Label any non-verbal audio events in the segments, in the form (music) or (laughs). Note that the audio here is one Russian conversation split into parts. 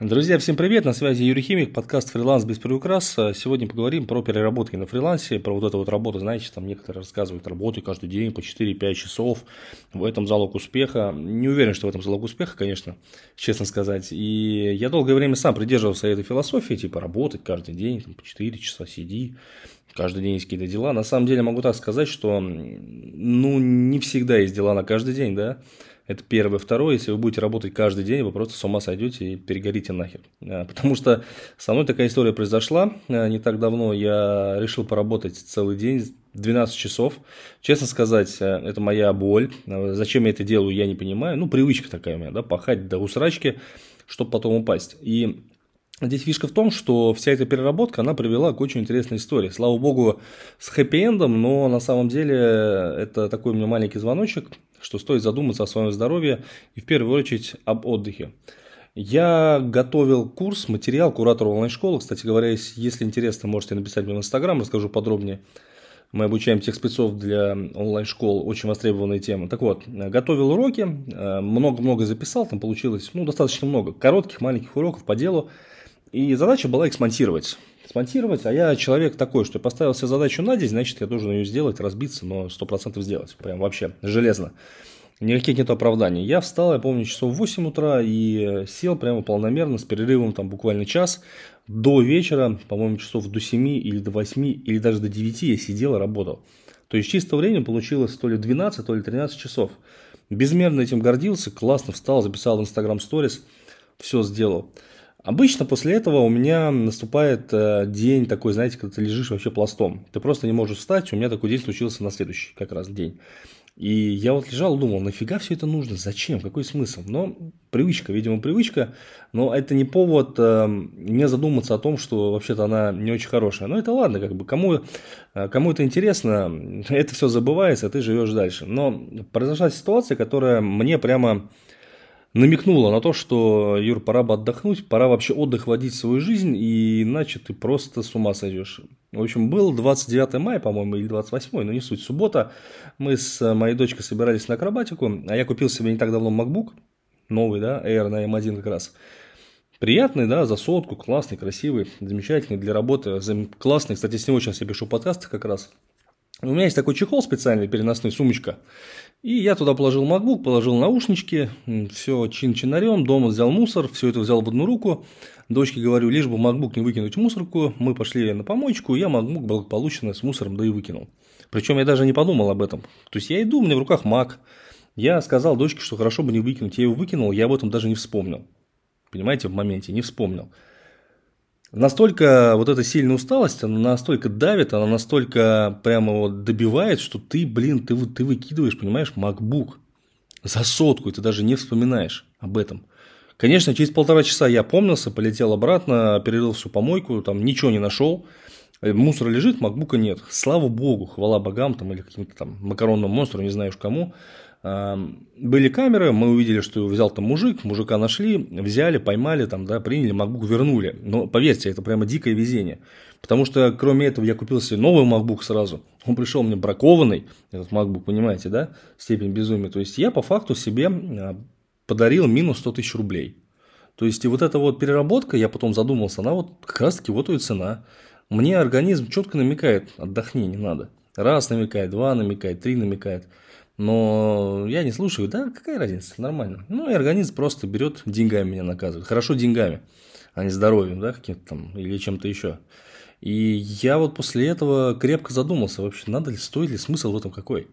Друзья, всем привет, на связи Юрий Химик, подкаст «Фриланс без приукрас». Сегодня поговорим про переработки на фрилансе, про вот эту вот работу, знаете, там некоторые рассказывают, работаю каждый день по 4-5 часов, в этом залог успеха. Не уверен, что в этом залог успеха, конечно, честно сказать. И я долгое время сам придерживался этой философии, типа работать каждый день, там, по 4 часа сиди, каждый день есть какие-то дела. На самом деле могу так сказать, что ну не всегда есть дела на каждый день, да, это первое. Второе, если вы будете работать каждый день, вы просто с ума сойдете и перегорите нахер. А, потому что со мной такая история произошла а, не так давно. Я решил поработать целый день, 12 часов. Честно сказать, а, это моя боль. Зачем я это делаю, я не понимаю. Ну, привычка такая у меня, да, пахать до усрачки, чтобы потом упасть. И Здесь фишка в том, что вся эта переработка, она привела к очень интересной истории. Слава богу, с хэппи-эндом, но на самом деле это такой у меня маленький звоночек, что стоит задуматься о своем здоровье и в первую очередь об отдыхе. Я готовил курс, материал куратора онлайн-школы. Кстати говоря, если интересно, можете написать мне в Инстаграм, расскажу подробнее. Мы обучаем тех спецов для онлайн-школ, очень востребованная тема. Так вот, готовил уроки, много-много записал, там получилось ну, достаточно много коротких, маленьких уроков по делу. И задача была их смонтировать. Смонтировать, а я человек такой, что поставил себе задачу на день, значит, я должен ее сделать, разбиться, но 100% сделать. Прям вообще железно. Никаких нет оправданий. Я встал, я помню, часов в 8 утра и сел прямо полномерно, с перерывом там буквально час. До вечера, по-моему, часов до 7 или до 8 или даже до 9 я сидел и работал. То есть чисто время получилось то ли 12, то ли 13 часов. Безмерно этим гордился, классно встал, записал в Instagram Stories, все сделал. Обычно после этого у меня наступает э, день такой, знаете, когда ты лежишь вообще пластом. Ты просто не можешь встать. У меня такой день случился на следующий как раз день. И я вот лежал, думал, нафига все это нужно, зачем, какой смысл? Но привычка, видимо, привычка, но это не повод э, не задуматься о том, что вообще-то она не очень хорошая. Но это ладно, как бы, кому, э, кому это интересно, (laughs) это все забывается, а ты живешь дальше. Но произошла ситуация, которая мне прямо намекнула на то, что, Юр, пора бы отдохнуть, пора вообще отдых водить в свою жизнь, и иначе ты просто с ума сойдешь. В общем, был 29 мая, по-моему, или 28, но не суть, суббота. Мы с моей дочкой собирались на акробатику, а я купил себе не так давно MacBook, новый, да, Air на M1 как раз. Приятный, да, за сотку, классный, красивый, замечательный для работы, классный. Кстати, с него сейчас я пишу подкасты как раз. У меня есть такой чехол специальный, переносной, сумочка. И я туда положил MacBook, положил наушнички, все чин-чинарем, дома взял мусор, все это взял в одну руку. Дочке говорю, лишь бы MacBook не выкинуть в мусорку, мы пошли на помоечку, я MacBook благополучно с мусором да и выкинул. Причем я даже не подумал об этом. То есть я иду, у меня в руках Mac. Я сказал дочке, что хорошо бы не выкинуть, я его выкинул, я об этом даже не вспомнил. Понимаете, в моменте не вспомнил настолько вот эта сильная усталость, она настолько давит, она настолько прямо вот добивает, что ты, блин, ты, ты выкидываешь, понимаешь, MacBook за сотку, и ты даже не вспоминаешь об этом. Конечно, через полтора часа я помнился, полетел обратно, перерыл всю помойку, там ничего не нашел. Мусор лежит, макбука нет. Слава богу, хвала богам там, или каким-то там макаронным монстру, не знаю уж кому. Были камеры, мы увидели, что взял там мужик, мужика нашли, взяли, поймали, там, да, приняли, MacBook вернули. Но поверьте, это прямо дикое везение. Потому что, кроме этого, я купил себе новый MacBook сразу. Он пришел мне бракованный, этот MacBook, понимаете, да, степень безумия. То есть, я по факту себе а, подарил минус 100 тысяч рублей. То есть, и вот эта вот переработка, я потом задумался, она вот как раз-таки вот и цена. Мне организм четко намекает, отдохни, не надо. Раз намекает, два намекает, три намекает. Но я не слушаю, да, какая разница, нормально. Ну, и организм просто берет, деньгами меня наказывает. Хорошо деньгами, а не здоровьем, да, каким-то там, или чем-то еще. И я вот после этого крепко задумался, вообще, надо ли, стоит ли смысл в этом какой.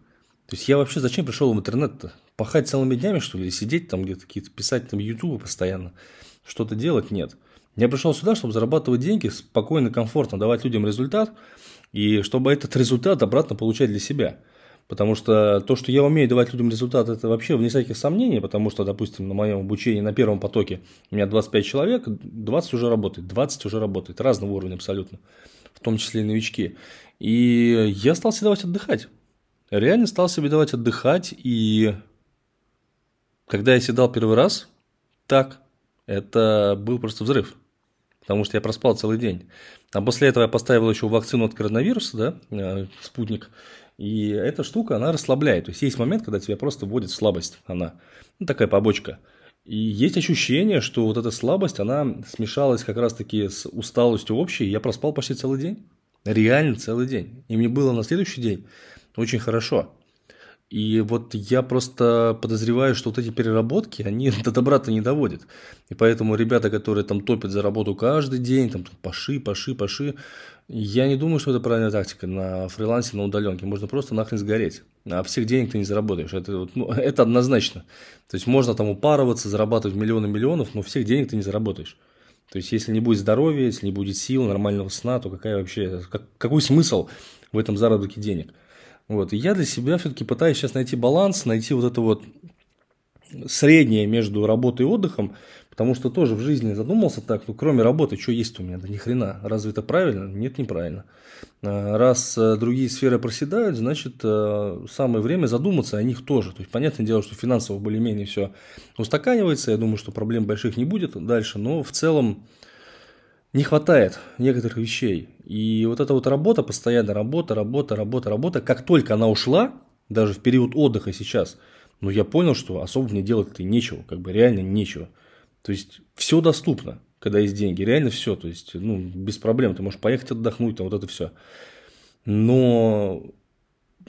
То есть я вообще зачем пришел в интернет-то? Пахать целыми днями, что ли, сидеть там где-то, какие-то писать там ютубы постоянно, что-то делать? Нет. Я пришел сюда, чтобы зарабатывать деньги, спокойно, комфортно давать людям результат, и чтобы этот результат обратно получать для себя – Потому что то, что я умею давать людям результат, это вообще вне всяких сомнений, потому что, допустим, на моем обучении на первом потоке у меня 25 человек, 20 уже работает, 20 уже работает, разного уровня абсолютно, в том числе и новички. И я стал себе давать отдыхать. Реально стал себе давать отдыхать, и когда я седал первый раз, так, это был просто взрыв. Потому что я проспал целый день. А после этого я поставил еще вакцину от коронавируса, да, э, спутник. И эта штука, она расслабляет. То есть есть момент, когда тебя просто вводит в слабость. Она ну, такая побочка. И есть ощущение, что вот эта слабость, она смешалась как раз-таки с усталостью общей. Я проспал почти целый день. Реально целый день. И мне было на следующий день очень хорошо. И вот я просто подозреваю, что вот эти переработки, они (laughs) до добра-то не доводят. И поэтому ребята, которые там топят за работу каждый день, там паши, паши, паши, я не думаю, что это правильная тактика на фрилансе, на удаленке. Можно просто нахрен сгореть. А всех денег ты не заработаешь. Это, ну, (laughs) это однозначно. То есть можно там упарываться, зарабатывать миллионы миллионов, но всех денег ты не заработаешь. То есть если не будет здоровья, если не будет сил, нормального сна, то какая вообще, как, какой смысл в этом заработке денег? Вот. И я для себя все-таки пытаюсь сейчас найти баланс, найти вот это вот среднее между работой и отдыхом, потому что тоже в жизни задумался так, ну кроме работы, что есть у меня? Да ни хрена. Разве это правильно? Нет, неправильно. А, раз э, другие сферы проседают, значит, э, самое время задуматься о них тоже. То есть, понятное дело, что финансово более-менее все устаканивается, я думаю, что проблем больших не будет дальше, но в целом не хватает некоторых вещей. И вот эта вот работа, постоянно работа, работа, работа, работа, как только она ушла, даже в период отдыха сейчас, ну, я понял, что особо мне делать-то нечего, как бы реально нечего. То есть, все доступно, когда есть деньги, реально все, то есть, ну, без проблем, ты можешь поехать отдохнуть, там, вот это все. Но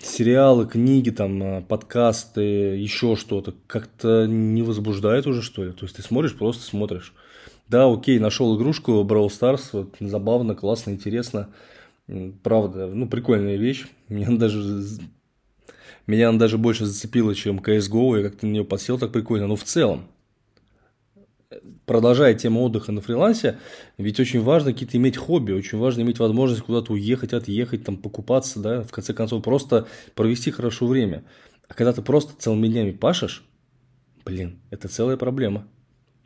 сериалы, книги, там, подкасты, еще что-то, как-то не возбуждает уже, что ли. То есть, ты смотришь, просто смотришь. Да, окей, нашел игрушку Brawl Stars, вот, забавно, классно, интересно. Правда, ну, прикольная вещь. Меня даже, меня она даже больше зацепила, чем CSGO. Я как-то на нее подсел так прикольно. Но в целом, продолжая тему отдыха на фрилансе, ведь очень важно какие-то иметь хобби, очень важно иметь возможность куда-то уехать, отъехать, там, покупаться, да, в конце концов, просто провести хорошо время. А когда ты просто целыми днями пашешь, блин, это целая проблема.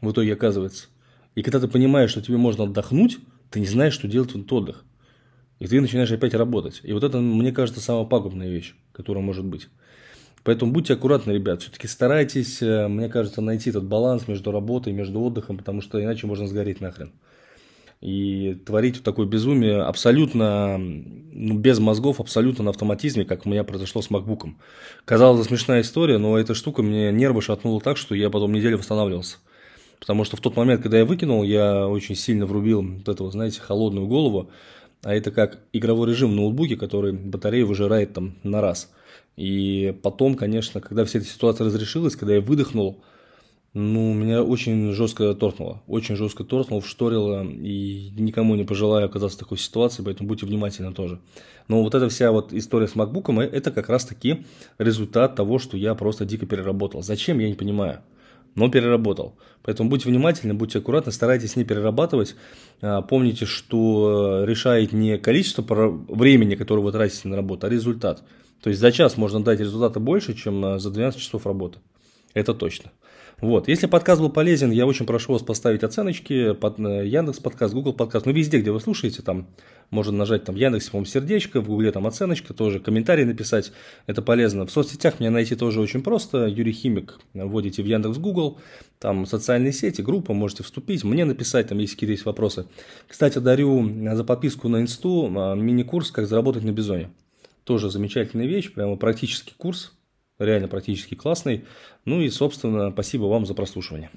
В итоге оказывается. И когда ты понимаешь, что тебе можно отдохнуть, ты не знаешь, что делать в этот отдых. И ты начинаешь опять работать. И вот это, мне кажется, самая пагубная вещь, которая может быть. Поэтому будьте аккуратны, ребят. Все-таки старайтесь, э, мне кажется, найти этот баланс между работой, между отдыхом, потому что иначе можно сгореть нахрен. И творить вот такое безумие абсолютно ну, без мозгов, абсолютно на автоматизме, как у меня произошло с макбуком. Казалось, смешная история, но эта штука мне нервы шатнула так, что я потом неделю восстанавливался. Потому что в тот момент, когда я выкинул, я очень сильно врубил вот эту, знаете, холодную голову. А это как игровой режим в ноутбуке, который батарею выжирает там на раз. И потом, конечно, когда вся эта ситуация разрешилась, когда я выдохнул, ну, меня очень жестко торкнуло. Очень жестко торкнуло, вшторило. И никому не пожелаю оказаться в такой ситуации, поэтому будьте внимательны тоже. Но вот эта вся вот история с макбуком, это как раз таки результат того, что я просто дико переработал. Зачем, я не понимаю но переработал. Поэтому будьте внимательны, будьте аккуратны, старайтесь не перерабатывать. А, помните, что решает не количество времени, которое вы тратите на работу, а результат. То есть за час можно дать результата больше, чем а, за 12 часов работы. Это точно. Вот. Если подкаст был полезен, я очень прошу вас поставить оценочки под э, Яндекс подкаст, Google подкаст, ну везде, где вы слушаете, там можно нажать там Яндекс, по сердечко, в Гугле там оценочка, тоже комментарий написать, это полезно. В соцсетях меня найти тоже очень просто, Юрий Химик, вводите в Яндекс, Google, там социальные сети, группа, можете вступить, мне написать, там есть какие-то есть вопросы. Кстати, дарю за подписку на инсту а, мини-курс «Как заработать на Бизоне». Тоже замечательная вещь, прямо практический курс, реально практически классный. Ну и, собственно, спасибо вам за прослушивание.